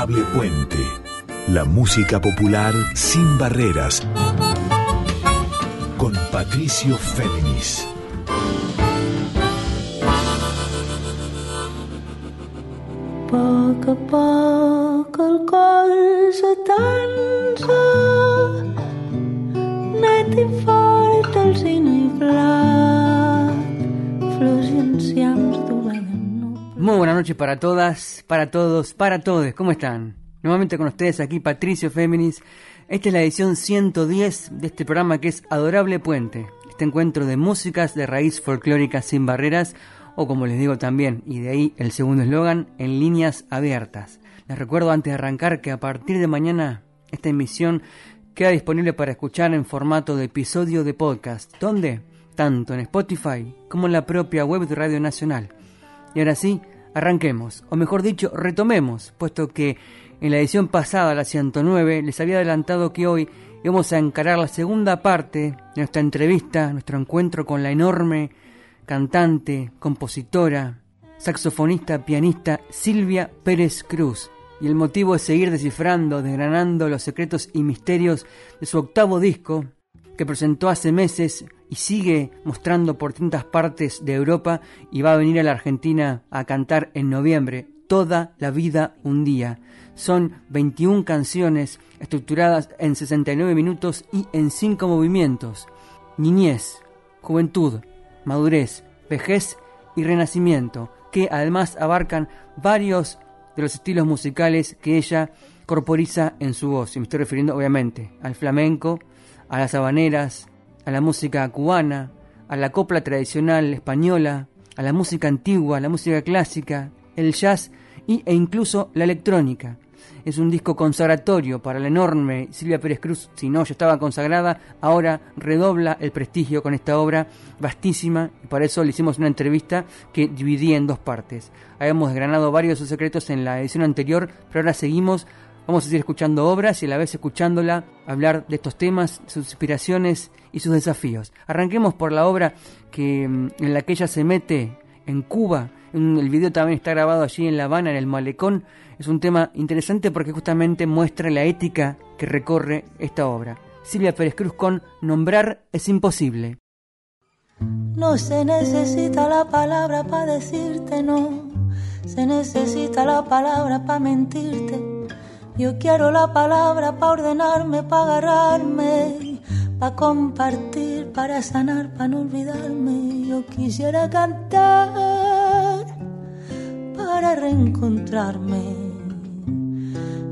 Puente. La música popular sin barreras. Con Patricio Féminis. Poc a poc el cor s'atansa, net i fort el cine i Muy buenas noches para todas, para todos, para todos. ¿Cómo están? Nuevamente con ustedes aquí Patricio Féminis. Esta es la edición 110 de este programa que es Adorable Puente. Este encuentro de músicas de raíz folclórica sin barreras, o como les digo también, y de ahí el segundo eslogan, en líneas abiertas. Les recuerdo antes de arrancar que a partir de mañana esta emisión queda disponible para escuchar en formato de episodio de podcast. ¿Dónde? Tanto en Spotify como en la propia web de Radio Nacional. Y ahora sí, arranquemos, o mejor dicho, retomemos, puesto que en la edición pasada, la 109, les había adelantado que hoy íbamos a encarar la segunda parte de nuestra entrevista, nuestro encuentro con la enorme cantante, compositora, saxofonista, pianista Silvia Pérez Cruz. Y el motivo es seguir descifrando, desgranando los secretos y misterios de su octavo disco, que presentó hace meses y sigue mostrando por distintas partes de Europa y va a venir a la Argentina a cantar en noviembre, Toda la vida un día. Son 21 canciones estructuradas en 69 minutos y en 5 movimientos. Niñez, juventud, madurez, vejez y renacimiento, que además abarcan varios de los estilos musicales que ella corporiza en su voz. Y me estoy refiriendo obviamente al flamenco, a las habaneras, a la música cubana, a la copla tradicional española, a la música antigua, a la música clásica, el jazz y, e incluso la electrónica. Es un disco consagratorio para la enorme Silvia Pérez Cruz, si no ya estaba consagrada, ahora redobla el prestigio con esta obra vastísima y para eso le hicimos una entrevista que dividí en dos partes. Habíamos desgranado varios de sus secretos en la edición anterior, pero ahora seguimos, vamos a seguir escuchando obras y a la vez escuchándola hablar de estos temas, sus inspiraciones y sus desafíos. Arranquemos por la obra que, en la que ella se mete en Cuba, el video también está grabado allí en La Habana, en el malecón. Es un tema interesante porque justamente muestra la ética que recorre esta obra. Silvia Pérez Cruz con Nombrar es imposible. No se necesita la palabra para decirte no, se necesita la palabra para mentirte. Yo quiero la palabra para ordenarme, para agarrarme, para compartir, para sanar, para no olvidarme. Yo quisiera cantar para reencontrarme.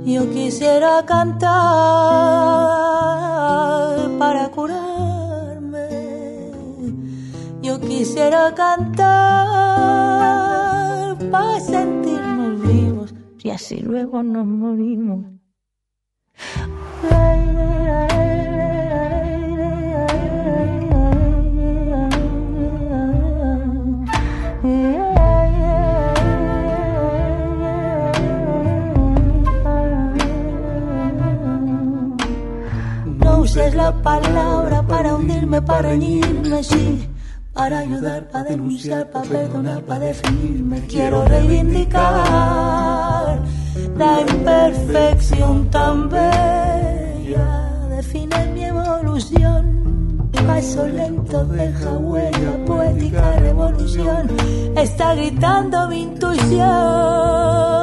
Yo quisiera cantar para curarme. Yo quisiera cantar para vivos y así luego nos morimos. No uses la palabra para hundirme, para reñirme, sí. Para ayudar, para denunciar, para perdonar, para definirme. Quiero reivindicar la imperfección tan bella. Define mi evolución. Paso lento deja huella, poética revolución. Está gritando mi intuición.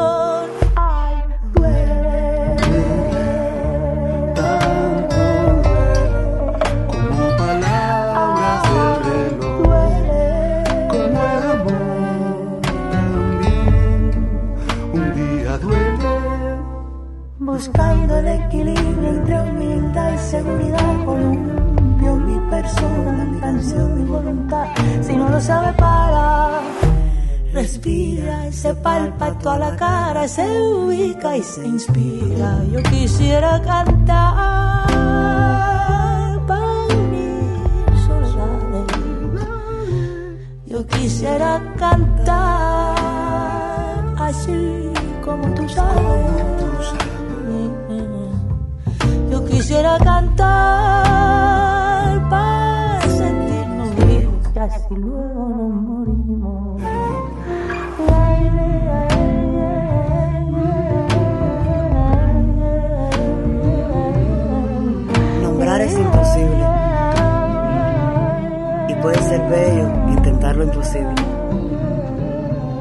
Buscando el equilibrio entre humildad y seguridad, columpio mi persona, mi canción, mi voluntad. Si no lo sabe para, respira, se palpa toda la cara, se ubica y se inspira. Yo quisiera cantar para unir soledades. Yo quisiera cantar así como tú sabes. Quisiera cantar para sentirnos vivos, que así luego nos morimos. Nombrar es imposible. Y puede ser bello intentar lo imposible.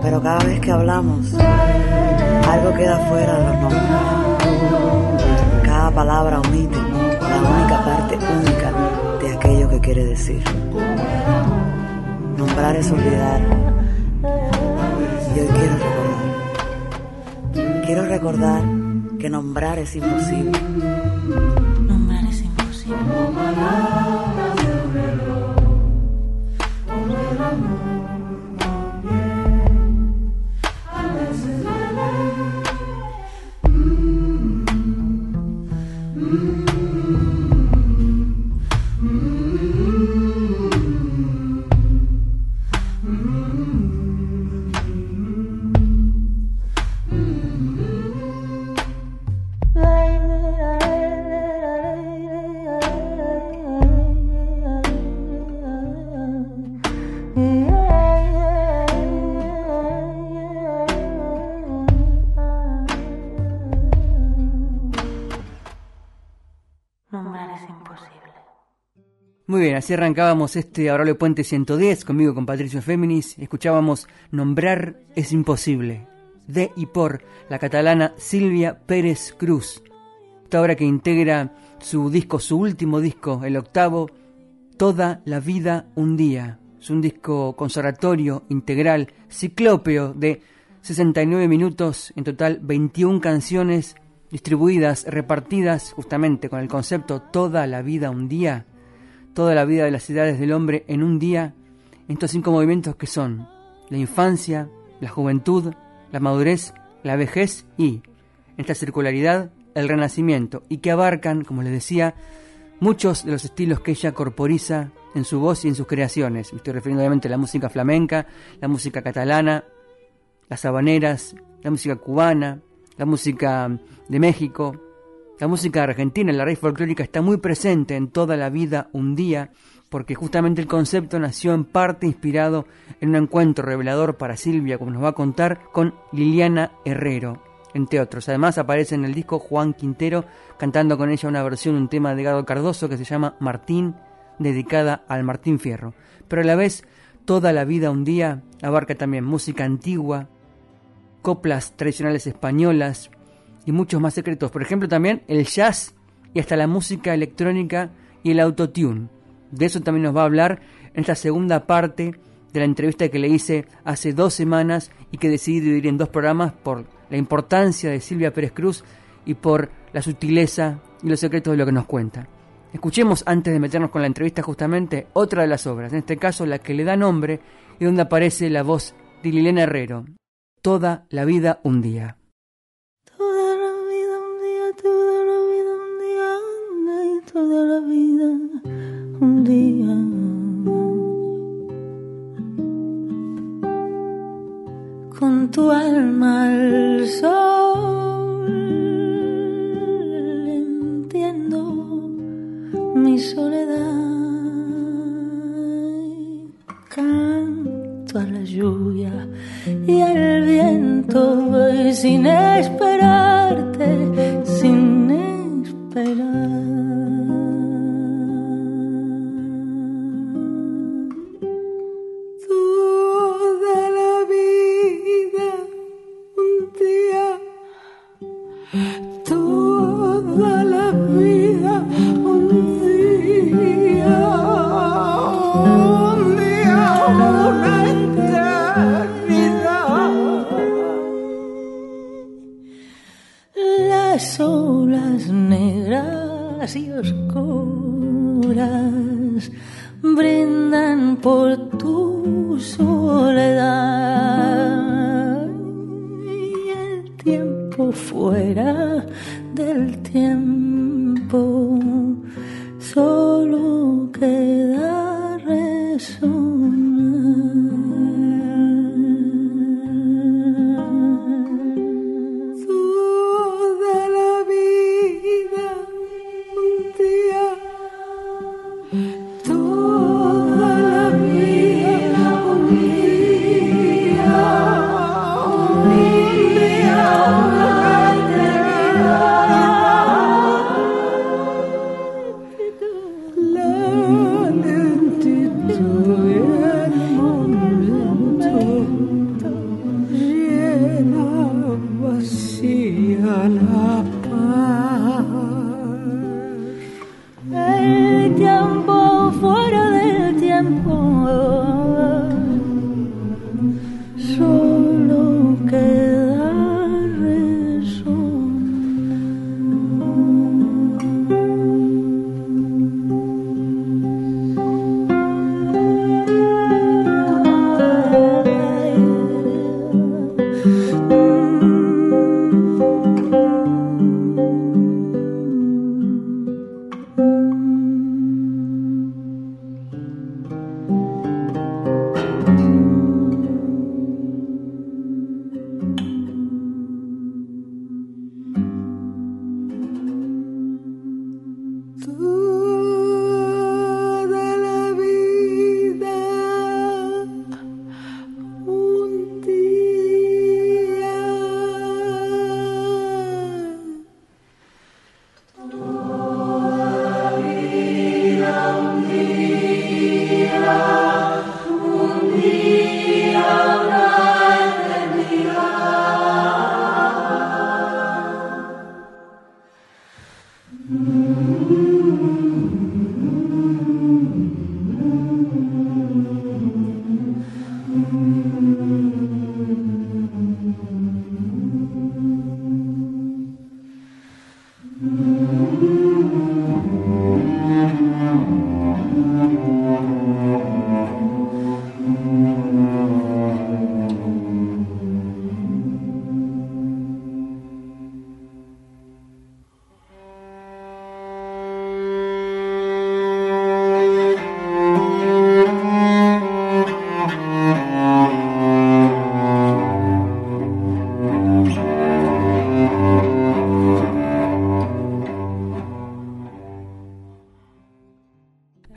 Pero cada vez que hablamos, algo queda fuera de los nombres. Palabra omite la única parte única de aquello que quiere decir. Nombrar es olvidar. Y hoy quiero recordar. Quiero recordar que nombrar es imposible. Nombrar es imposible. Bien, así arrancábamos este Adorable Puente 110 conmigo con Patricio Féminis. Escuchábamos Nombrar es imposible, de y por la catalana Silvia Pérez Cruz. Esta obra que integra su disco, su último disco, el octavo, Toda la vida un día. Es un disco conservatorio, integral, ciclópeo de 69 minutos, en total 21 canciones distribuidas, repartidas justamente con el concepto Toda la vida un día, toda la vida de las ciudades del hombre en un día, estos cinco movimientos que son la infancia, la juventud, la madurez, la vejez y, esta circularidad, el renacimiento, y que abarcan, como les decía, muchos de los estilos que ella corporiza en su voz y en sus creaciones. Me estoy refiriendo obviamente a la música flamenca, la música catalana, las habaneras, la música cubana, la música de México, la música argentina, la raíz folclórica está muy presente en toda la vida un día, porque justamente el concepto nació en parte inspirado en un encuentro revelador para Silvia, como nos va a contar, con Liliana Herrero, entre otros. Además aparece en el disco Juan Quintero cantando con ella una versión de un tema de Gado Cardoso que se llama Martín, dedicada al Martín Fierro. Pero a la vez, toda la vida un día abarca también música antigua, coplas tradicionales españolas y muchos más secretos. Por ejemplo, también el jazz y hasta la música electrónica y el autotune. De eso también nos va a hablar en esta segunda parte de la entrevista que le hice hace dos semanas y que decidí dividir en dos programas por la importancia de Silvia Pérez Cruz y por la sutileza y los secretos de lo que nos cuenta. Escuchemos antes de meternos con la entrevista justamente otra de las obras, en este caso la que le da nombre y donde aparece la voz de Liliana Herrero, Toda la vida un día. Y toda la vida un día. Con tu alma al sol entiendo mi soledad. Canto a la lluvia y al viento voy sin esperarte,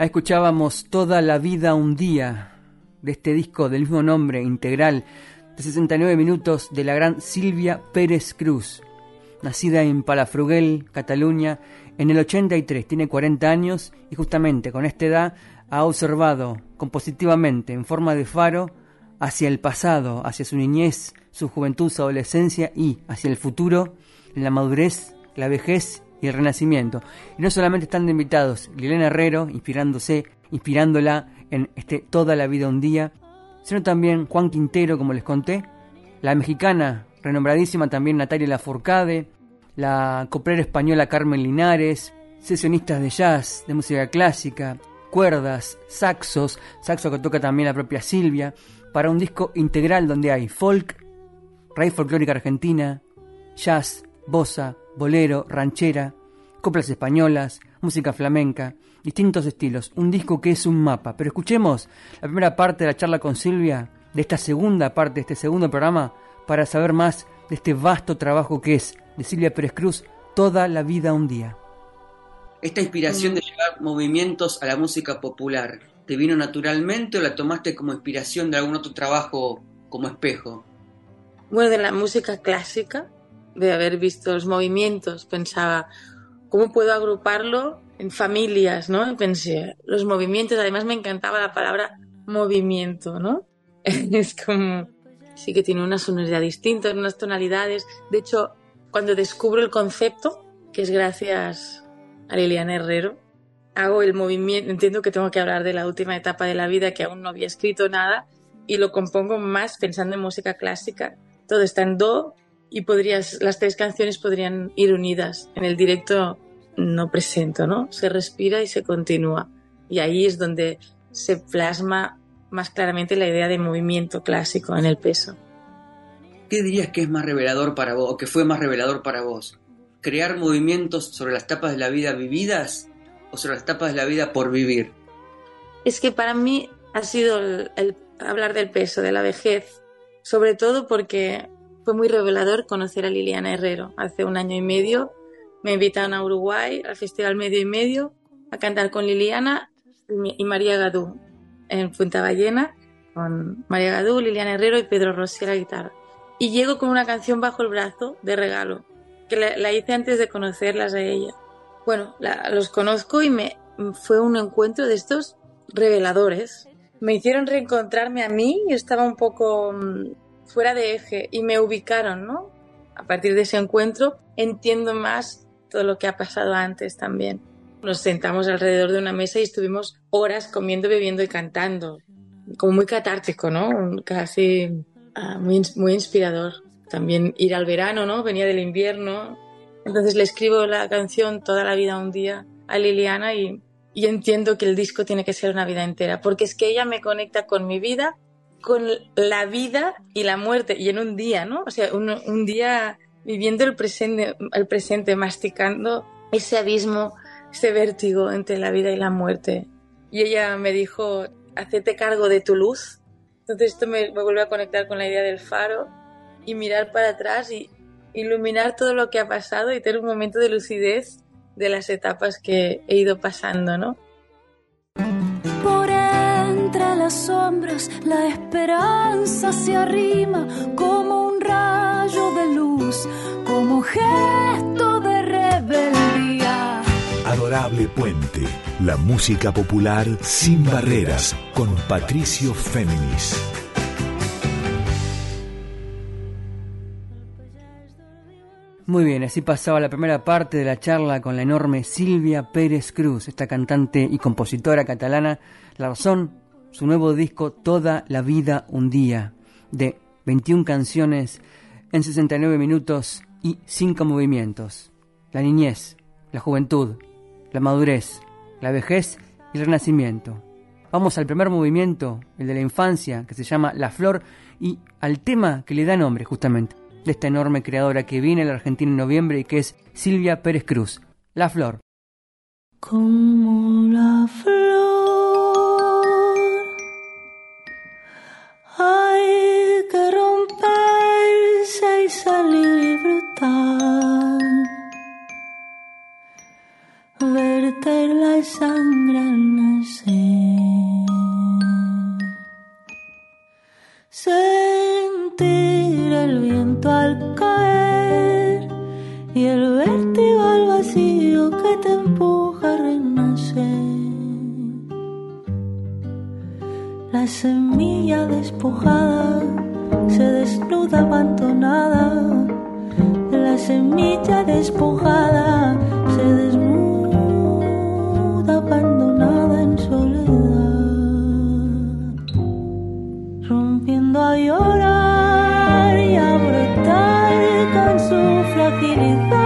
escuchábamos Toda la vida un día de este disco del mismo nombre, integral, de 69 minutos de la gran Silvia Pérez Cruz, nacida en Palafrugell, Cataluña, en el 83, tiene 40 años y justamente con esta edad ha observado compositivamente en forma de faro hacia el pasado, hacia su niñez, su juventud, su adolescencia y hacia el futuro, la madurez, la vejez y el Renacimiento. Y no solamente están de invitados Liliana Herrero, inspirándose, inspirándola en este Toda la vida un día, sino también Juan Quintero, como les conté, la mexicana renombradísima también Natalia Lafourcade, la coplera española Carmen Linares, sesionistas de jazz, de música clásica, cuerdas, saxos, saxo que toca también la propia Silvia, para un disco integral donde hay folk, raíz folclórica argentina, jazz, bossa, bolero, ranchera, coplas españolas, música flamenca, distintos estilos, un disco que es un mapa. Pero escuchemos la primera parte de la charla con Silvia, de esta segunda parte, de este segundo programa, para saber más de este vasto trabajo que es de Silvia Pérez Cruz, Toda la vida un día. Esta inspiración de llevar movimientos a la música popular, ¿te vino naturalmente o la tomaste como inspiración de algún otro trabajo como espejo? Bueno, de la música clásica, de haber visto los movimientos, pensaba, ¿cómo puedo agruparlo en familias, no? Pensé, los movimientos, además me encantaba la palabra movimiento, ¿no? es como, sí que tiene una sonoridad distinta, unas tonalidades. De hecho, cuando descubro el concepto, que es gracias a Liliana Herrero, hago el movimiento, entiendo que tengo que hablar de la última etapa de la vida, que aún no había escrito nada, y lo compongo más pensando en música clásica. Todo está en do y podrías, las tres canciones podrían ir unidas. En el directo no presento, ¿no? Se respira y se continúa. Y ahí es donde se plasma más claramente la idea de movimiento clásico en el peso. ¿Qué dirías que es más revelador para vos, o que fue más revelador para vos? ¿Crear movimientos sobre las etapas de la vida vividas o sobre las etapas de la vida por vivir? Es que para mí ha sido el hablar del peso, de la vejez, sobre todo porque fue muy revelador conocer a Liliana Herrero. Hace un año y medio me invitaron a Uruguay, al Festival Medio y Medio, a cantar con Liliana y María Gadú en Punta Ballena, con María Gadú, Liliana Herrero y Pedro Rossi a la guitarra. Y llego con una canción bajo el brazo de regalo, que la, hice antes de conocerlas a ella. Bueno, los conozco y me fue un encuentro de estos reveladores. Me hicieron reencontrarme a mí, y estaba un poco mm, fuera de eje y me ubicaron, ¿no? A partir de ese encuentro entiendo más todo lo que ha pasado antes también. Nos sentamos alrededor de una mesa y estuvimos horas comiendo, bebiendo y cantando. Como muy catártico, ¿no? Casi ah, muy, muy inspirador. También ir al verano, ¿no? Venía del invierno. Entonces le escribo la canción Toda la vida un día a Liliana y entiendo que el disco tiene que ser una vida entera, porque es que ella me conecta con mi vida con la vida y la muerte, y en un día, ¿no? O sea, un, día viviendo el presente, el presente, masticando ese abismo, ese vértigo entre la vida y la muerte. Y ella me dijo, hacete cargo de tu luz. Entonces esto me, me vuelve a conectar con la idea del faro y mirar para atrás y iluminar todo lo que ha pasado y tener un momento de lucidez de las etapas que he ido pasando, ¿no? Sombras la esperanza se arrima como un rayo de luz, como gesto de rebeldía. Adorable Puente, la música popular sin barreras, con Patricio Féminis. Muy bien, así pasaba la primera parte de la charla con la enorme Silvia Pérez Cruz, esta cantante y compositora catalana, la razón su nuevo disco Toda la vida un día, de 21 canciones en 69 minutos y 5 movimientos. La niñez, la juventud, la madurez, la vejez y el renacimiento. Vamos al primer movimiento, el de la infancia, que se llama La Flor, y al tema que le da nombre justamente de esta enorme creadora que viene a la Argentina en noviembre y que es Silvia Pérez Cruz. La Flor. Como la flor Hay que romperse y salir y brotar. Verter la sangre al nacer. Sentir el viento al caer y el vértigo al vacío que te empuja a renacer. La semilla despojada se desnuda abandonada. La semilla despojada se desnuda abandonada en soledad. Rompiendo a llorar y a brotar con su fragilidad.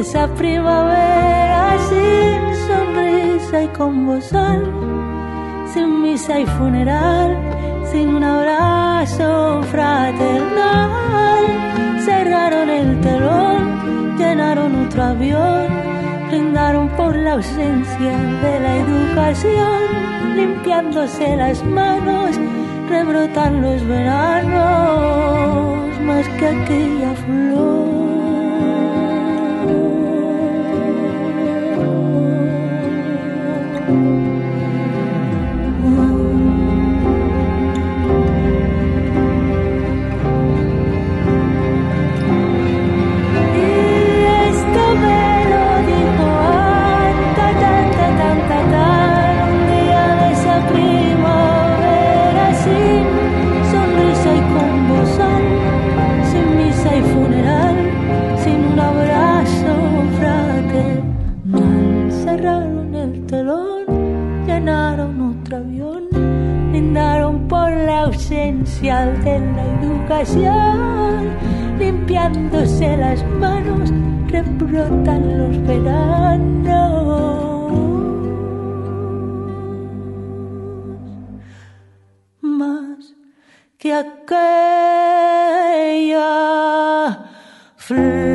Esa primavera sin sonrisa y con bozal, sin misa y funeral, sin un abrazo fraternal. Cerraron el telón, llenaron otro avión, brindaron por la ausencia de la educación, limpiándose las manos, rebrotan los veranos más que aquella Y Cerraron el telón, llenaron otro avión, brindaron por la ausencia de la educación, limpiándose las manos, rebrotan los veranos más que aquella flor.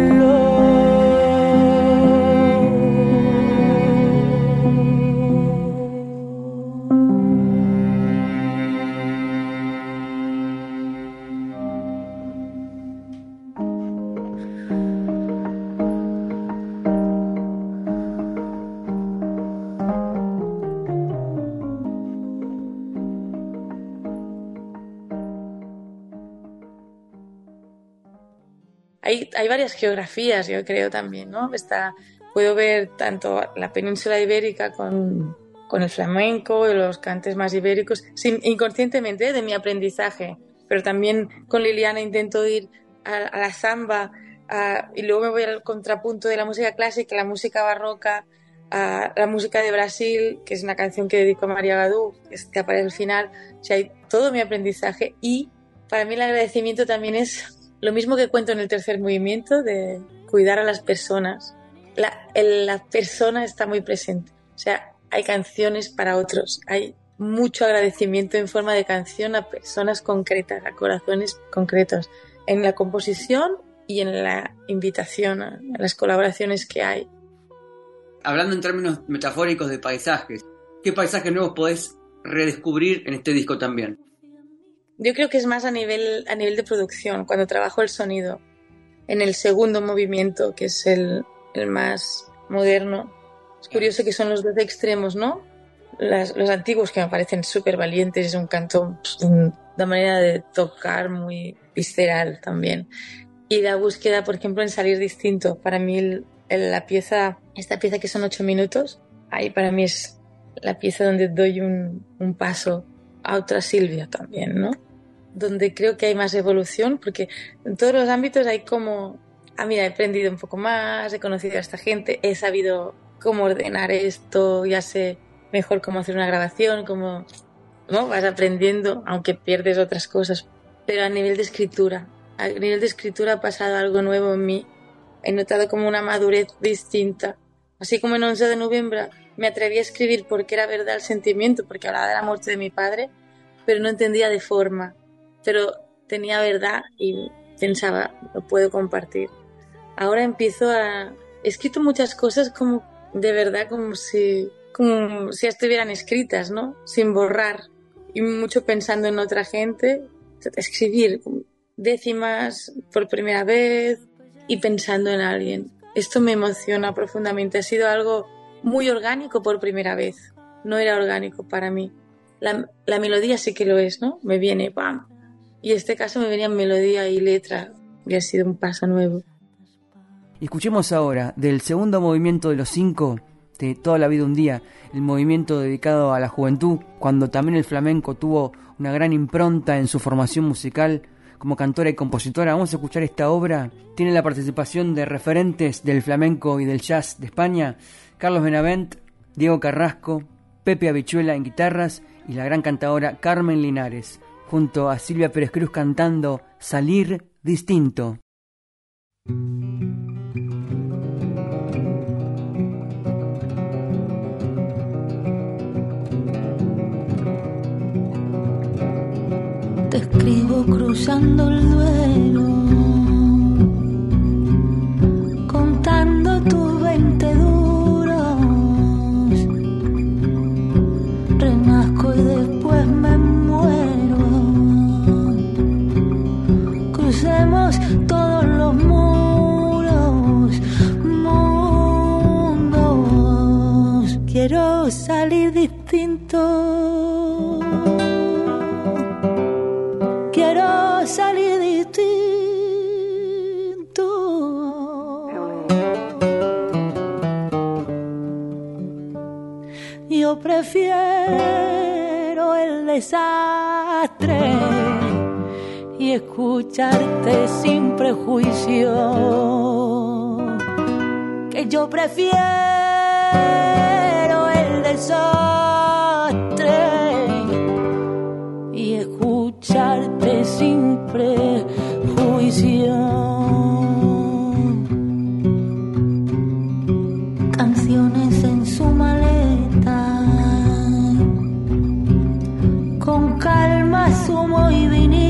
Hay, hay varias geografías, yo creo también, ¿no? Está, puedo ver tanto la península ibérica con, con el flamenco y los cantes más ibéricos, sin, inconscientemente ¿eh? de mi aprendizaje, pero también con Liliana intento ir a, a la samba a- y luego me voy al contrapunto de la música clásica, la música barroca, a la música de Brasil, que es una canción que dedico a María Gadú, que es- que aparece al final. O sea, hay todo mi aprendizaje y para mí el agradecimiento también es lo mismo que cuento en el tercer movimiento de cuidar a las personas. La, el- persona está muy presente. O sea, hay canciones para otros. Hay mucho agradecimiento en forma de canción a personas concretas, a corazones concretos, en la composición y en la invitación, a- en las colaboraciones que hay. Hablando en términos metafóricos de paisajes, ¿qué paisajes nuevos podés redescubrir en este disco también? Yo creo que es más a nivel, a nivel de producción, cuando trabajo el sonido. En el segundo movimiento, que es el, el más moderno. Es curioso que son los dos extremos, ¿no? Las- los antiguos que me parecen súper valientes, es un canto, un- una manera de tocar muy visceral también. Y la búsqueda, por ejemplo, en salir distinto. Para mí, el- el- la pieza, esta pieza que son ocho minutos, ahí para mí es la pieza donde doy un, un paso a otra Silvia también, ¿no? Donde creo que hay más evolución, porque en todos los ámbitos hay como, ah, mira, he aprendido un poco más, he conocido a esta gente, he sabido cómo ordenar esto, ya sé mejor cómo hacer una grabación, cómo, ¿no? Vas aprendiendo, aunque pierdes otras cosas. Pero a nivel de escritura, a nivel de escritura ha pasado algo nuevo en mí. He notado como una madurez distinta. Así como en 11 de noviembre me atreví a escribir porque era verdad el sentimiento, porque hablaba de la muerte de mi padre, pero no entendía de forma. Pero tenía verdad y pensaba, lo puedo compartir. Ahora empiezo a... He escrito muchas cosas como de verdad, como si, como si estuvieran escritas, ¿no? Sin borrar. Y mucho pensando en otra gente. Escribir décimas por primera vez y pensando en alguien. Esto me emociona profundamente. Ha sido algo muy orgánico por primera vez. No era orgánico para mí. La, la melodía sí que lo es, ¿no? Me viene, ¡pam! Y este caso me venía melodía y letra. Y ha sido un paso nuevo. Escuchemos ahora del segundo movimiento de los cinco de Toda la vida un día, el movimiento dedicado a la juventud, cuando también el flamenco tuvo una gran impronta en su formación musical como cantora y compositora. Vamos a escuchar esta obra. Tiene la participación de referentes del flamenco y del jazz de España, Carlos Benavent, Diego Carrasco, Pepe Habichuela en guitarras y la gran cantadora Carmen Linares, junto a Silvia Pérez Cruz cantando Salir Distinto. te escribo cruzando el duelo, contando tus quiero salir distinto. Yo prefiero el desastre y escucharte sin prejuicio. Que yo prefiero el desastre escucharte sin prejuicio. Canciones en su maleta, con calma, sumo y vinilo,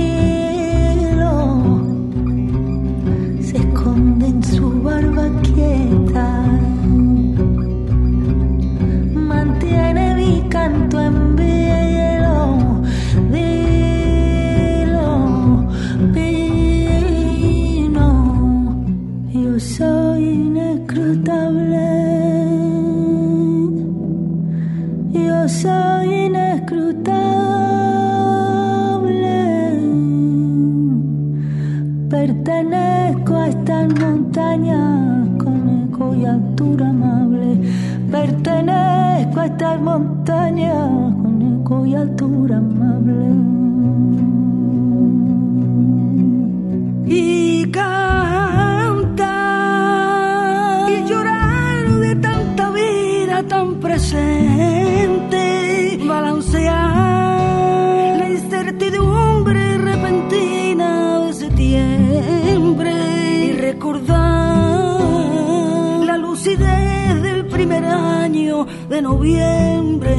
del primer año de noviembre,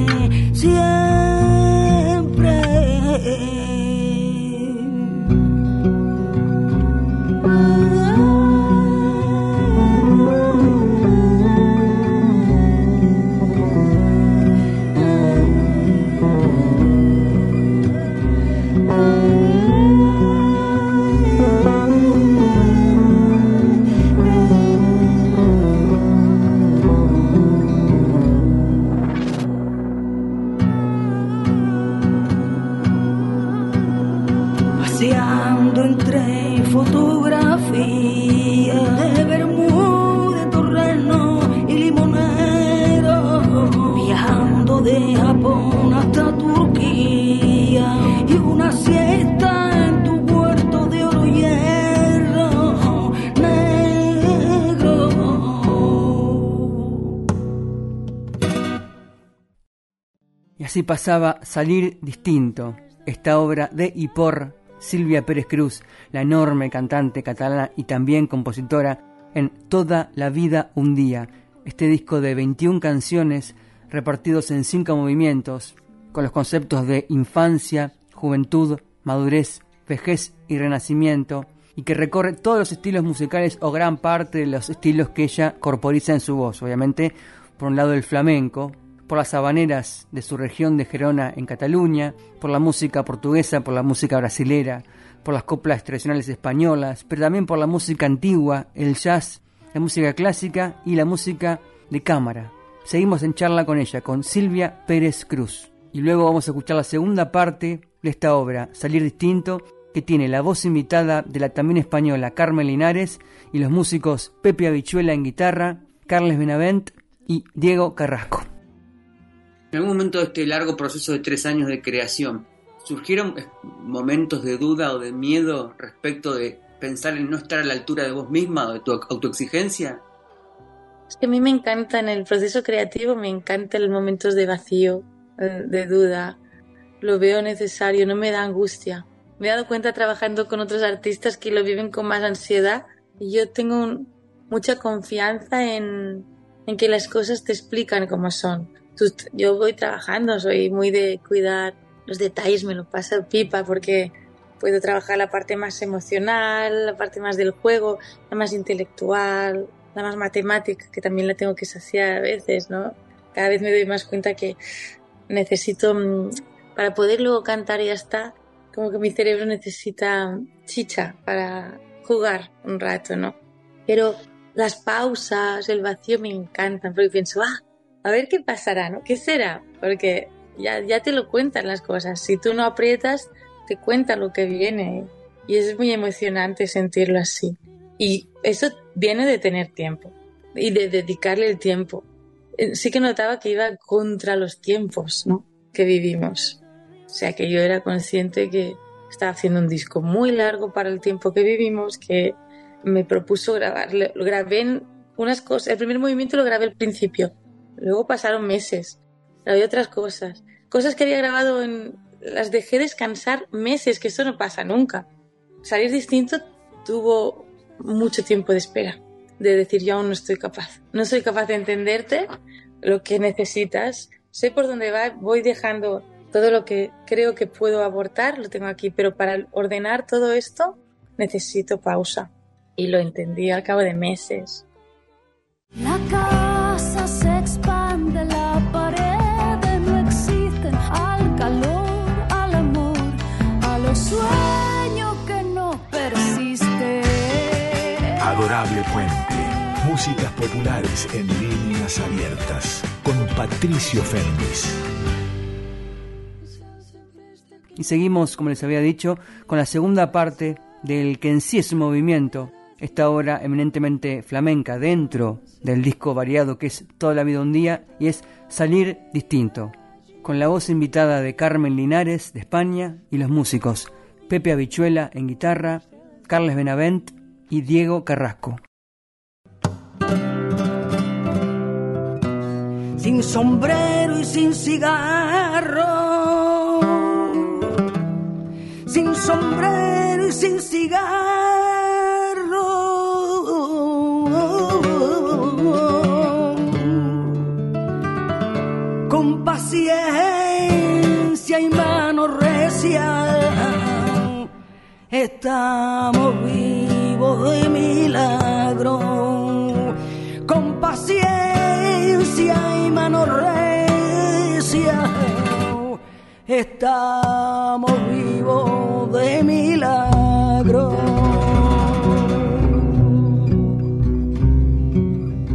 siempre. Paseando entre fotografías de Bermuda, Torreno y Limonero, viajando de Japón hasta Turquía y una siesta en tu huerto de oro y hierro negro. Y así pasaba Salir Distinto, esta obra de y Silvia Pérez Cruz, la enorme cantante catalana y también compositora en Toda la vida un día, este disco de 21 canciones repartidos en cinco movimientos, con los conceptos de infancia, juventud, madurez, vejez y renacimiento, y que recorre todos los estilos musicales o gran parte de los estilos que ella corporiza en su voz, obviamente por un lado el flamenco, por las habaneras de su región de Gerona en Cataluña, por la música portuguesa, por la música brasilera, por las coplas tradicionales españolas, pero también por la música antigua, el jazz, la música clásica y la música de cámara. Seguimos en charla con ella, con Silvia Pérez Cruz. Y luego vamos a escuchar la segunda parte de esta obra, Salir Distinto, que tiene la voz invitada de la también española Carmen Linares y los músicos Pepe Avichuela en guitarra, Carles Benavent y Diego Carrasco. En algún momento de este largo proceso de tres años de creación, ¿surgieron momentos de duda o de miedo respecto de pensar en no estar a la altura de vos misma o de tu autoexigencia? Es que a mí me encanta en el proceso creativo, me encanta los momentos de vacío, eh, de duda. Lo veo necesario, no me da angustia. Me he dado cuenta trabajando con otros artistas que lo viven con más ansiedad y yo tengo mucha confianza en, en que las cosas te explican cómo son. Yo voy trabajando, soy muy de cuidar los detalles, me lo pasa pipa porque puedo trabajar la parte más emocional, la parte más del juego, la más intelectual, la más matemática, que también la tengo que saciar a veces, ¿no? Cada vez me doy más cuenta que necesito, mm, para poder luego cantar y ya está, como que mi cerebro necesita chicha para jugar un rato, ¿no? Pero las pausas, el vacío me encantan, porque pienso, ah, a ver qué pasará, ¿no? ¿Qué será? Porque ya, ya te lo cuentan las cosas. Si tú no aprietas, te cuenta lo que viene. Y es muy emocionante sentirlo así. Y eso viene de tener tiempo y de dedicarle el tiempo. Eh, sí que notaba que iba contra los tiempos ¿no? que vivimos. O sea que yo era consciente que estaba haciendo un disco muy largo para el tiempo que vivimos, que me propuso grabar. Lo grabé unas cosas. El primer movimiento lo grabé al principio. Luego pasaron meses. Grabé otras cosas. Cosas que había grabado en, las dejé descansar meses, que eso no pasa nunca. Salir distinto tuvo mucho tiempo de espera, de decir yo aún no estoy capaz. No soy capaz de entenderte lo que necesitas. Sé por dónde va, voy dejando todo lo que creo que puedo abortar, lo tengo aquí, pero para ordenar todo esto necesito pausa. Y lo entendí al cabo de meses. La casa se Adorable Puente. Músicas populares en líneas abiertas. Con Patricio Fernández. Y seguimos, como les había dicho, con la segunda parte del que en sí es un movimiento, esta obra eminentemente flamenca dentro del disco variado que es Toda la vida un día y es Salir distinto, con la voz invitada de Carmen Linares de España y los músicos Pepe Avichuela en guitarra, Carles Benavent y Diego Carrasco. Sin sombrero y sin cigarro, sin sombrero y sin cigarro, con paciencia y mano recia, estamos vivos de milagro, con paciencia y mano recia, estamos vivos de milagro.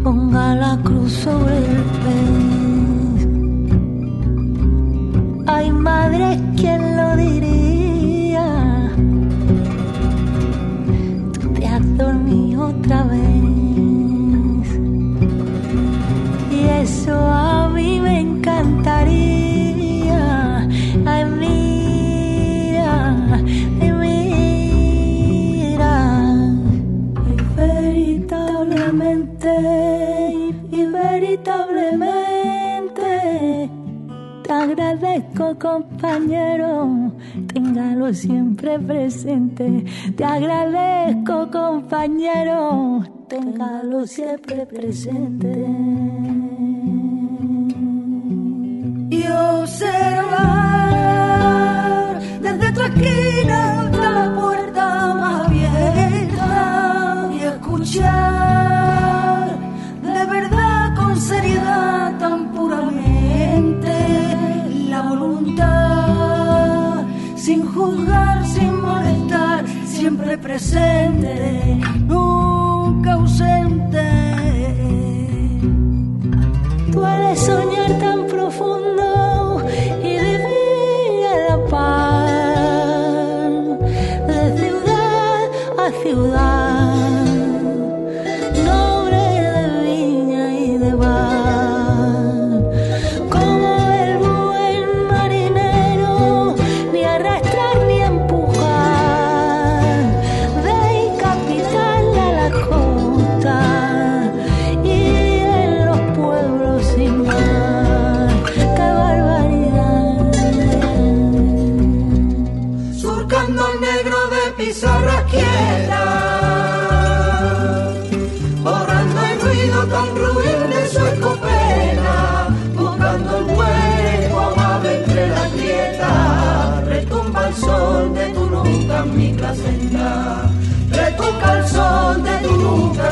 Ponga la cruz sobre el pez. Ay, madre, veritablemente, y veritablemente, te agradezco compañero, téngalo siempre presente. Te agradezco compañero, téngalo siempre presente. y observar desde tu esquina juzgar sin molestar, siempre presente, nunca ausente. Tú eres soñar tan profundo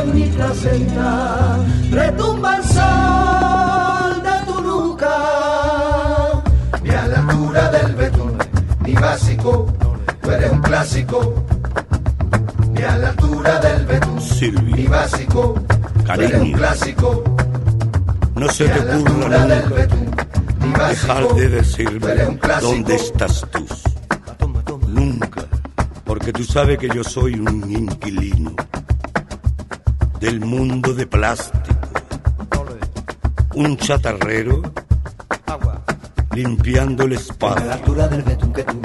en mi placenta, retumba el sol de tu nuca, ni a la altura del betún, ni básico, tú eres un clásico, ni a la altura del betún, ni básico, tú eres un clásico, no se te ocurra nunca dejar básico, de decirme dónde estás tú. Nunca, porque tú sabes que yo soy un inquilino del mundo de plástico, un chatarrero limpiando el A la espacio. altura del betún que tú,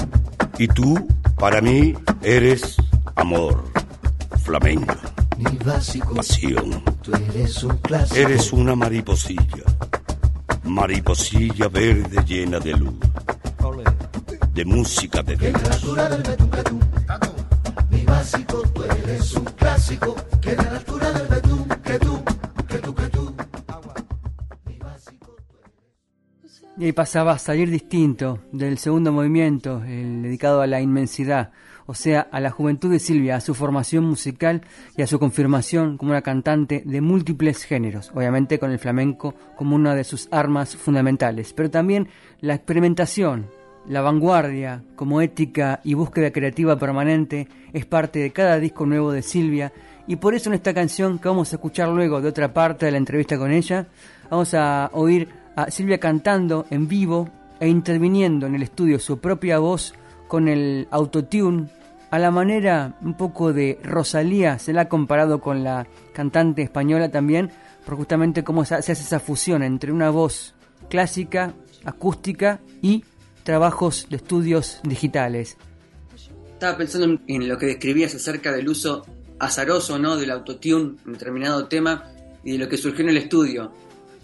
Y tú, para mí, eres amor, flamenco, ni básico, pasión. tú eres un clásico. Eres una mariposilla, mariposilla verde llena de luz, de música de la altura del betún que tú, mi básico, tú eres un clásico. Y pasaba a salir distinto del segundo movimiento, el dedicado a la inmensidad, o sea, a la juventud de Silvia, a su formación musical y a su confirmación como una cantante de múltiples géneros, obviamente con el flamenco como una de sus armas fundamentales, pero también la experimentación, la vanguardia como ética y búsqueda creativa permanente es parte de cada disco nuevo de Silvia y por eso en esta canción que vamos a escuchar luego de otra parte de la entrevista con ella, vamos a oír a Silvia cantando en vivo e interviniendo en el estudio su propia voz con el autotune a la manera un poco de Rosalía, se la ha comparado con la cantante española también, por justamente cómo se hace esa fusión entre una voz clásica, acústica y trabajos de estudios digitales. Estaba pensando en- lo que describías acerca del uso azaroso ¿no? del autotune en determinado tema y de lo que surgió en el estudio.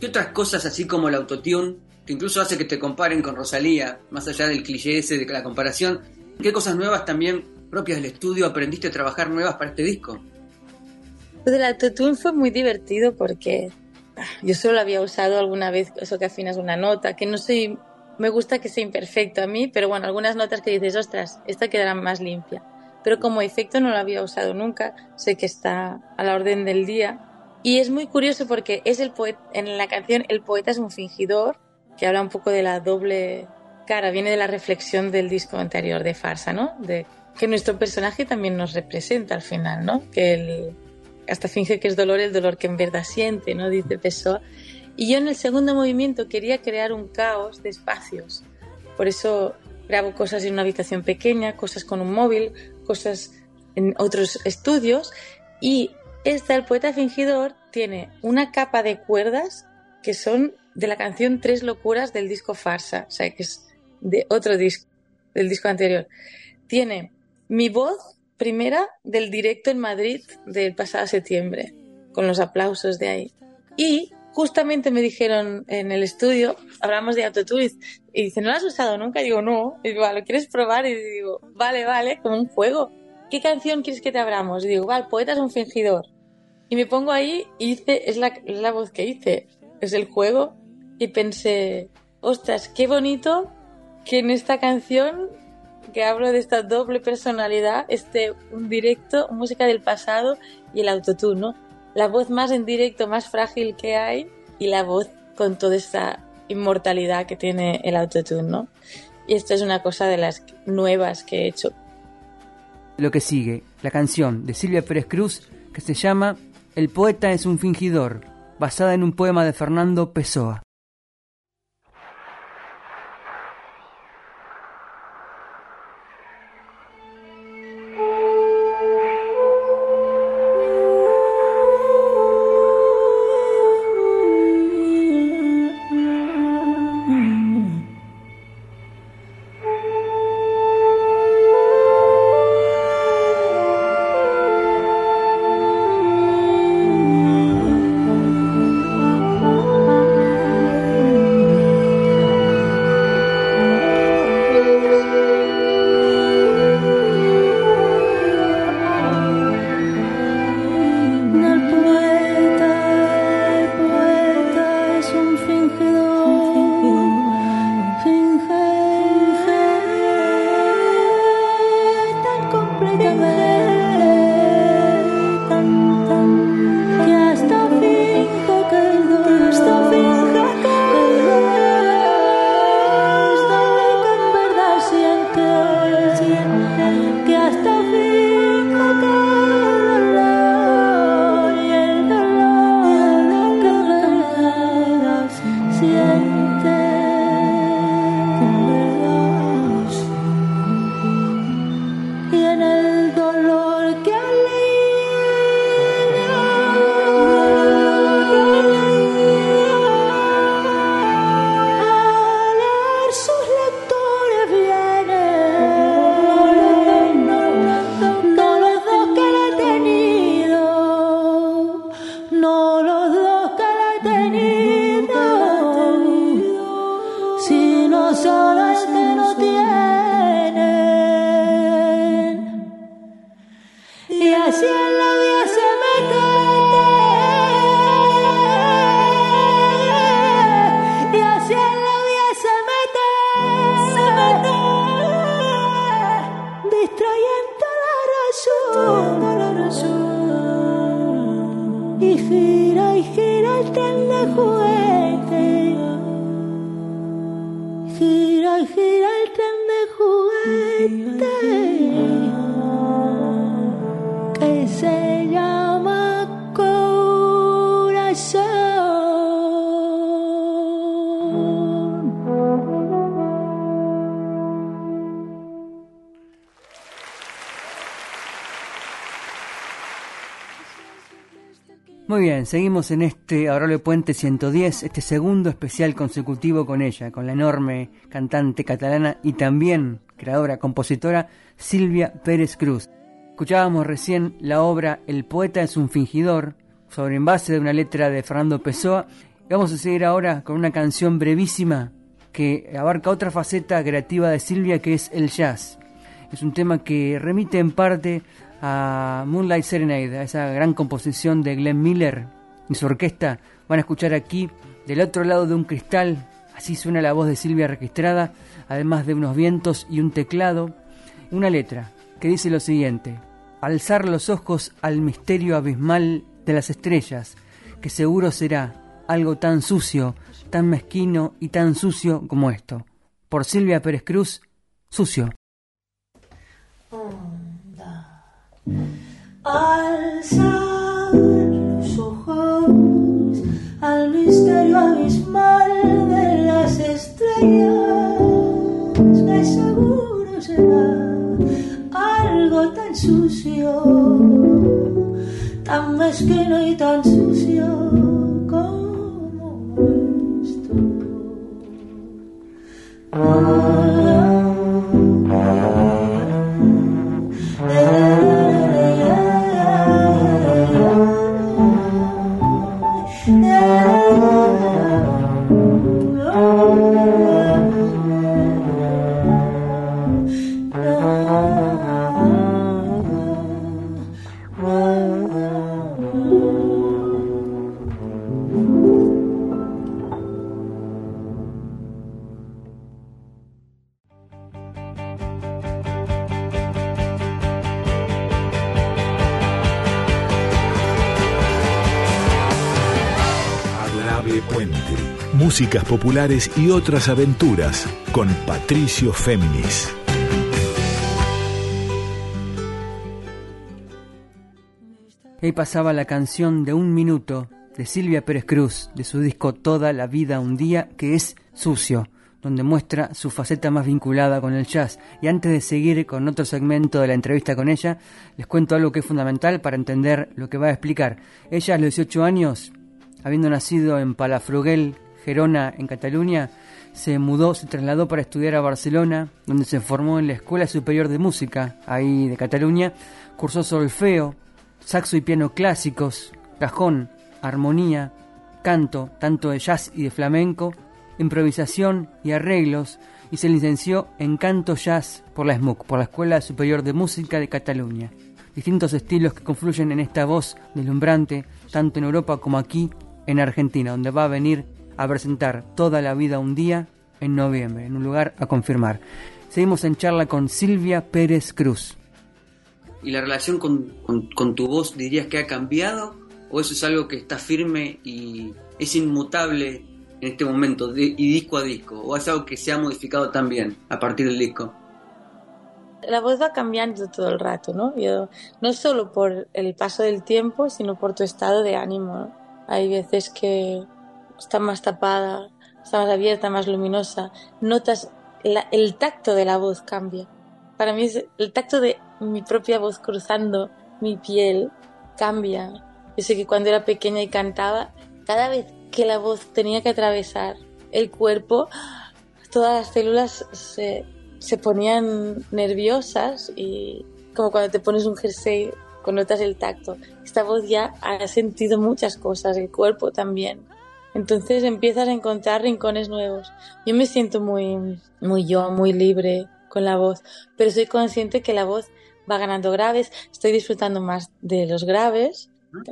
¿Qué otras cosas así como el autotune, que incluso hace que te comparen con Rosalía, más allá del cliché ese de la comparación, qué cosas nuevas también propias del estudio aprendiste a trabajar nuevas para este disco? Lo del autotune fue muy divertido porque ah, yo solo lo había usado alguna vez, eso que afinas una nota, que no soy, me gusta que sea imperfecto a mí, pero bueno, algunas notas que dices, ostras, esta quedará más limpia. Pero como efecto no lo había usado nunca, sé que está a la orden del día. Y es muy curioso porque es el poeta, en la canción el poeta es un fingidor que habla un poco de la doble cara, viene de la reflexión del disco anterior de Farsa, ¿no? De que nuestro personaje también nos representa al final, ¿no? Que el, hasta finge que es dolor el dolor que en verdad siente, ¿no? Dice Pessoa. Y yo en el segundo movimiento quería crear un caos de espacios. Por eso grabo cosas en una habitación pequeña, cosas con un móvil, cosas en otros estudios. Y esta, el poeta fingidor, tiene una capa de cuerdas que son de la canción Tres Locuras del disco Farsa, o sea, que es de otro disco, del disco anterior. Tiene mi voz primera del directo en Madrid del pasado septiembre, con los aplausos de ahí. Y justamente me dijeron en el estudio, hablamos de autotune, y dice, ¿no lo has usado nunca? Y digo, no. Y digo, ¿lo quieres probar? Y digo, vale, vale, como un juego. ¿Qué canción quieres que te abramos? Y digo, el poeta es un fingidor. Y me pongo ahí y hice, es la, es la voz que hice, es el juego. Y pensé, ostras, qué bonito que en esta canción que hablo de esta doble personalidad, este un directo, música del pasado y el autotune, ¿no? La voz más en directo, más frágil que hay y la voz con toda esta inmortalidad que tiene el autotune, ¿no? Y esto es una cosa de las nuevas que he hecho. Lo que sigue, la canción de Silvia Pérez Cruz que se llama El poeta es un fingidor, basada en un poema de Fernando Pessoa. Seguimos en este Aurelio Puente 110, este segundo especial consecutivo con ella, con la enorme cantante catalana y también creadora, compositora Silvia Pérez Cruz. Escuchábamos recién la obra El poeta es un fingidor, sobre en base de una letra de Fernando Pessoa. Vamos a seguir ahora con una canción brevísima que abarca otra faceta creativa de Silvia que es el jazz. Es un tema que remite en parte a Moonlight Serenade, a esa gran composición de Glenn Miller y su orquesta. Van a escuchar aquí, del otro lado de un cristal, así suena la voz de Silvia registrada, además de unos vientos y un teclado, una letra que dice lo siguiente, alzar los ojos al misterio abismal de las estrellas, que seguro será algo tan sucio, tan mezquino y tan sucio como esto. Por Silvia Pérez Cruz, sucio. Al misterio abismal de las estrellas, que seguro será algo tan sucio, tan mezquino y tan sucio como esto. Adorable Populares y otras aventuras con Patricio Féminis. Ahí pasaba la canción de un minuto de Silvia Pérez Cruz, de su disco Toda la vida un día, que es sucio, donde muestra su faceta más vinculada con el jazz. Y antes de seguir con otro segmento de la entrevista con ella, les cuento algo que es fundamental para entender lo que va a explicar. Ella a los 18 años, habiendo nacido en Palafrugell, Gerona, en Cataluña, se mudó, se trasladó para estudiar a Barcelona, donde se formó en la Escuela Superior de Música, ahí de Cataluña, cursó solfeo, saxo y piano clásicos, cajón, armonía, canto, tanto de jazz y de flamenco, improvisación y arreglos, y se licenció en canto jazz por la SMUC, por la Escuela Superior de Música de Cataluña. Distintos estilos que confluyen en esta voz deslumbrante, tanto en Europa como aquí en Argentina, donde va a venir a presentar toda la vida un día en noviembre, en un lugar a confirmar. Seguimos en charla con Silvia Pérez Cruz. ¿Y la relación con, con tu voz dirías que ha cambiado? ¿O eso es algo que está firme y es inmutable en este momento, y disco a disco? ¿O es algo que se ha modificado también a partir del disco? La voz va cambiando todo el rato, ¿no? Yo, no solo por el paso del tiempo, sino por tu estado de ánimo. Hay veces que está más tapada, está más abierta, más luminosa. Notas el tacto de la voz cambia. Para mí el tacto de mi propia voz cruzando mi piel cambia. Yo sé que cuando era pequeña y cantaba, cada vez que la voz tenía que atravesar el cuerpo, todas las células se, se ponían nerviosas y como cuando te pones un jersey, notas el tacto. Esta voz ya ha sentido muchas cosas, el cuerpo también. Entonces empiezas a encontrar rincones nuevos. Yo me siento muy, muy yo, muy libre con la voz, pero soy consciente que la voz va ganando graves. Estoy disfrutando más de los graves.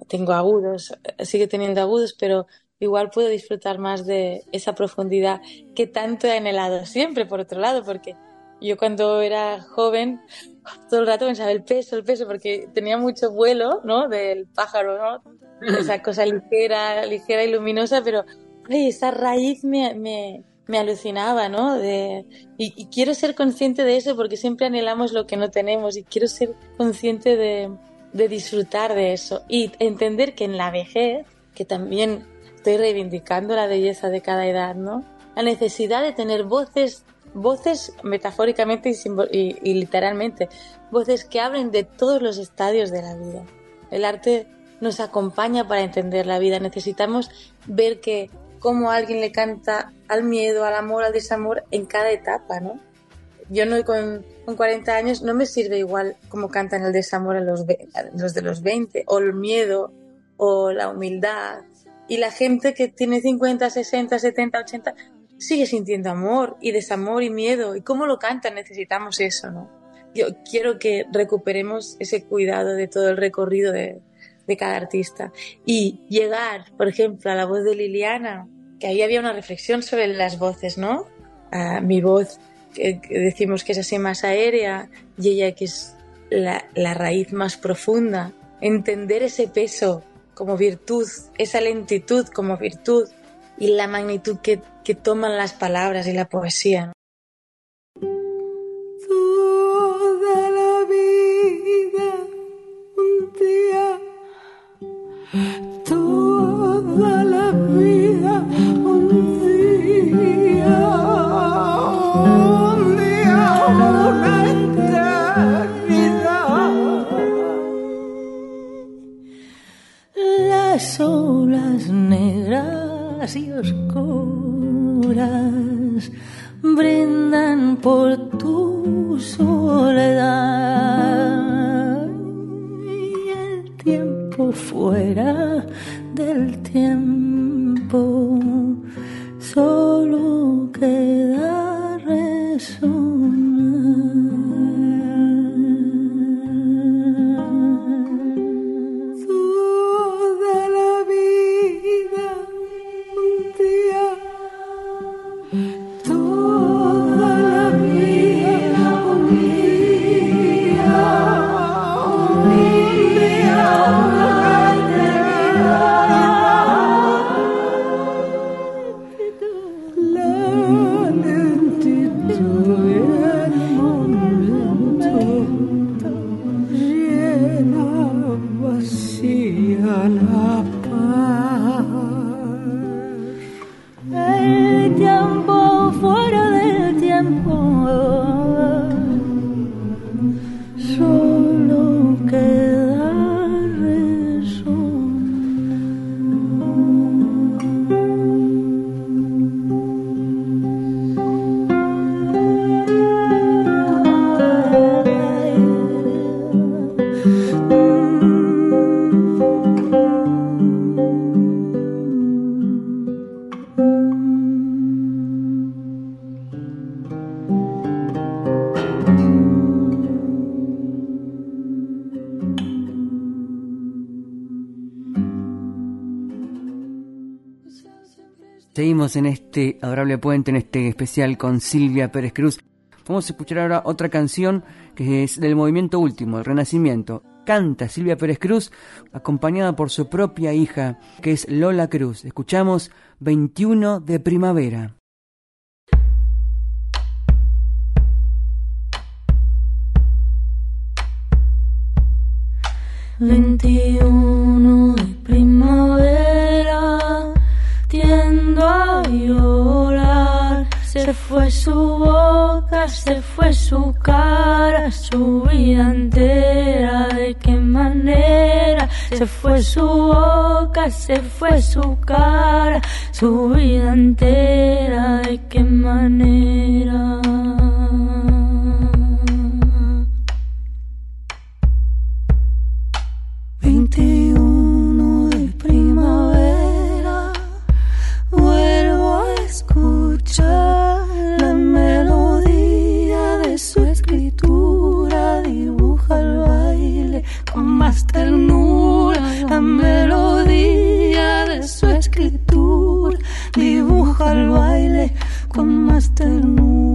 Tengo agudos, sigue teniendo agudos, pero igual puedo disfrutar más de esa profundidad que tanto he anhelado siempre, por otro lado, porque yo cuando era joven todo el rato pensaba el peso, el peso, porque tenía mucho vuelo, ¿no? Del pájaro, ¿no? Esa cosa ligera, ligera y luminosa, pero ay, esa raíz me, me, me alucinaba, ¿no? De, y, y, quiero ser consciente de eso porque siempre anhelamos lo que no tenemos y quiero ser consciente de, de disfrutar de eso y entender que en la vejez, que también estoy reivindicando la belleza de cada edad, ¿no? La necesidad de tener voces voces metafóricamente y, literalmente, voces que hablen de todos los estadios de la vida. El arte nos acompaña para entender la vida. Necesitamos ver que cómo alguien le canta al miedo, al amor, al desamor en cada etapa, ¿no? Yo no con, con 40 años no me sirve igual como cantan el desamor los, los de los 20, o el miedo, o la humildad. Y la gente que tiene 50, 60, 70, 80 sigue sintiendo amor y desamor y miedo. ¿Y cómo lo canta? Necesitamos eso, ¿no? Yo quiero que recuperemos ese cuidado de todo el recorrido de, de cada artista y llegar, por ejemplo, a la voz de Liliana, que ahí había una reflexión sobre las voces, ¿no? mi voz, que, decimos que es así más aérea, y ella que es la, la raíz más profunda. Entender ese peso como virtud, esa lentitud como virtud, y la magnitud que, que toman las palabras y la poesía. Toda la vida un día, la vida un día, un día y oscuras brindan por tu soledad. Y el tiempo fuera del tiempo solo queda En este adorable puente, en este especial con Silvia Pérez Cruz. Vamos a escuchar ahora otra canción que es del movimiento último, el Renacimiento. Canta Silvia Pérez Cruz, acompañada por su propia hija, que es Lola Cruz. Escuchamos 21 de primavera. 21 de primavera, Se fue su boca, se fue su cara, su vida entera. ¿De qué manera? Se fue su boca, se fue su cara, su vida entera. ¿De qué manera? Más ternura, la melodía de su escritura, dibuja el baile con más ternura.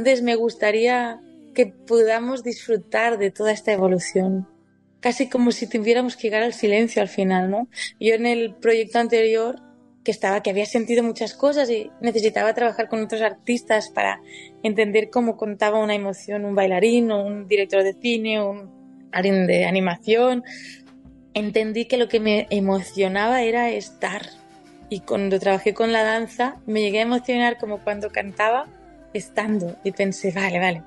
Entonces me gustaría que podamos disfrutar de toda esta evolución, casi como si tuviéramos que llegar al silencio al final, ¿no? Yo en el proyecto anterior que estaba, que había sentido muchas cosas y necesitaba trabajar con otros artistas para entender cómo contaba una emoción un bailarín o un director de cine un alguien de animación. Entendí que lo que me emocionaba era estar. Y cuando trabajé con la danza, me llegué a emocionar como cuando cantaba estando. Y pensé, vale, vale,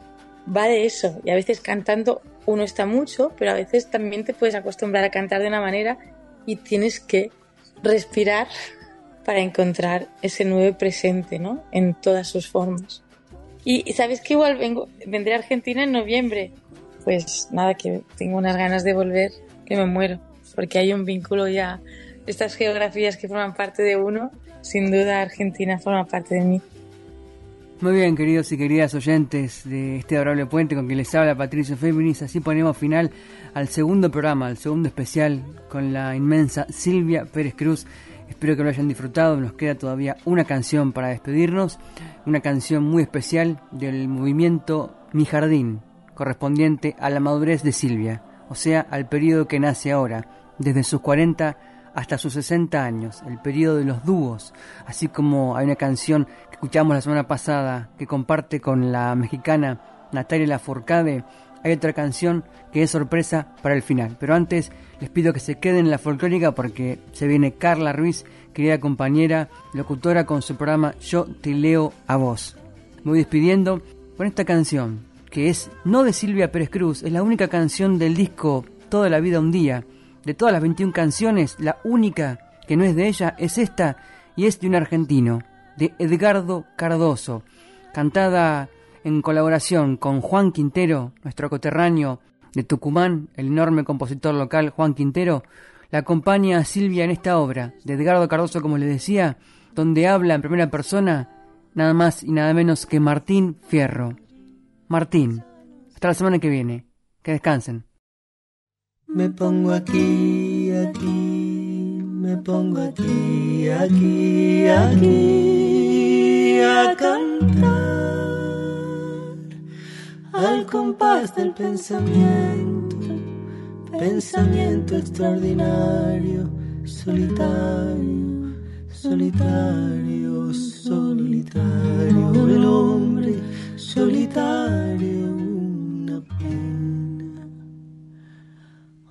va de eso. Y a veces cantando uno está mucho, pero a veces también te puedes acostumbrar a cantar de una manera y tienes que respirar para encontrar ese nuevo presente, ¿no? En todas sus formas. Y, sabes que igual vengo, vendré a Argentina en noviembre. Pues nada, que tengo unas ganas de volver, que me muero, porque hay un vínculo ya. Estas geografías que forman parte de uno, sin duda Argentina forma parte de mí. Muy bien, queridos y queridas oyentes de este adorable puente con quien les habla Patricio Féminis, así ponemos final al segundo programa, al segundo especial con la inmensa Silvia Pérez Cruz. Espero que lo hayan disfrutado, nos queda todavía una canción para despedirnos, una canción muy especial del movimiento Mi Jardín, correspondiente a la madurez de Silvia, o sea, al periodo que nace ahora, desde sus 40 hasta sus 60 años, el periodo de los dúos, así como hay una canción que escuchamos la semana pasada que comparte con la mexicana Natalia Lafourcade, hay otra canción que es sorpresa para el final. Pero antes les pido que se queden en la folclórica porque se viene Carla Ruiz, querida compañera, locutora con su programa Yo te leo a vos. Me voy despidiendo con esta canción que es no de Silvia Pérez Cruz, es la única canción del disco Toda la vida un día. De todas las 21 canciones, la única que no es de ella es esta y es de un argentino, de Edgardo Cardoso, cantada en colaboración con Juan Quintero, nuestro coterráneo de Tucumán, el enorme compositor local Juan Quintero, la acompaña Silvia en esta obra de Edgardo Cardoso, como le decía, donde habla en primera persona nada más y nada menos que Martín Fierro. Martín, hasta la semana que viene. Que descansen. Me pongo aquí, aquí, me pongo aquí, aquí, aquí. A cantar al compás del pensamiento, pensamiento extraordinario, solitario, solitario, solitario, el hombre solitario,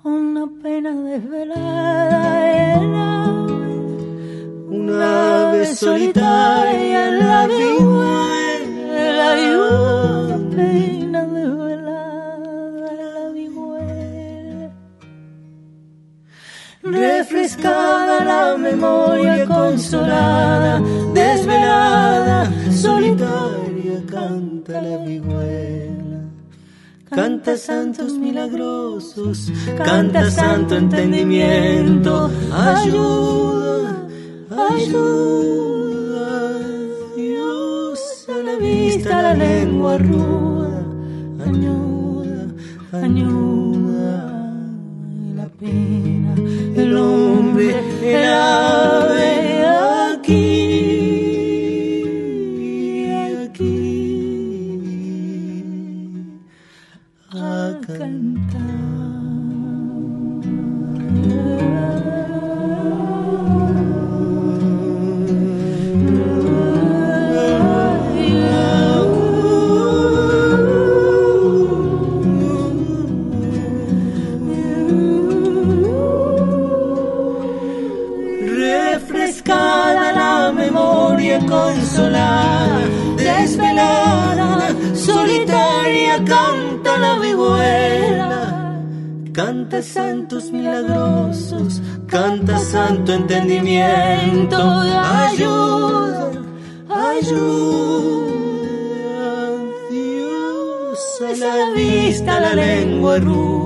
una pena desvelada en ave, una ave solitaria en la vihuela y una pena desvelada en la vihuela. Refrescada la memoria consolada, desvelada, solitaria, canta la vihuela. Canta santos milagrosos, canta santo entendimiento, ayuda, ayuda, Dios a la vista, la lengua ruda, ayuda, y la pena, el hombre, el Canta santos milagrosos, canta santo entendimiento, ayuda, ayuda, Dios a la vista, la lengua ruda,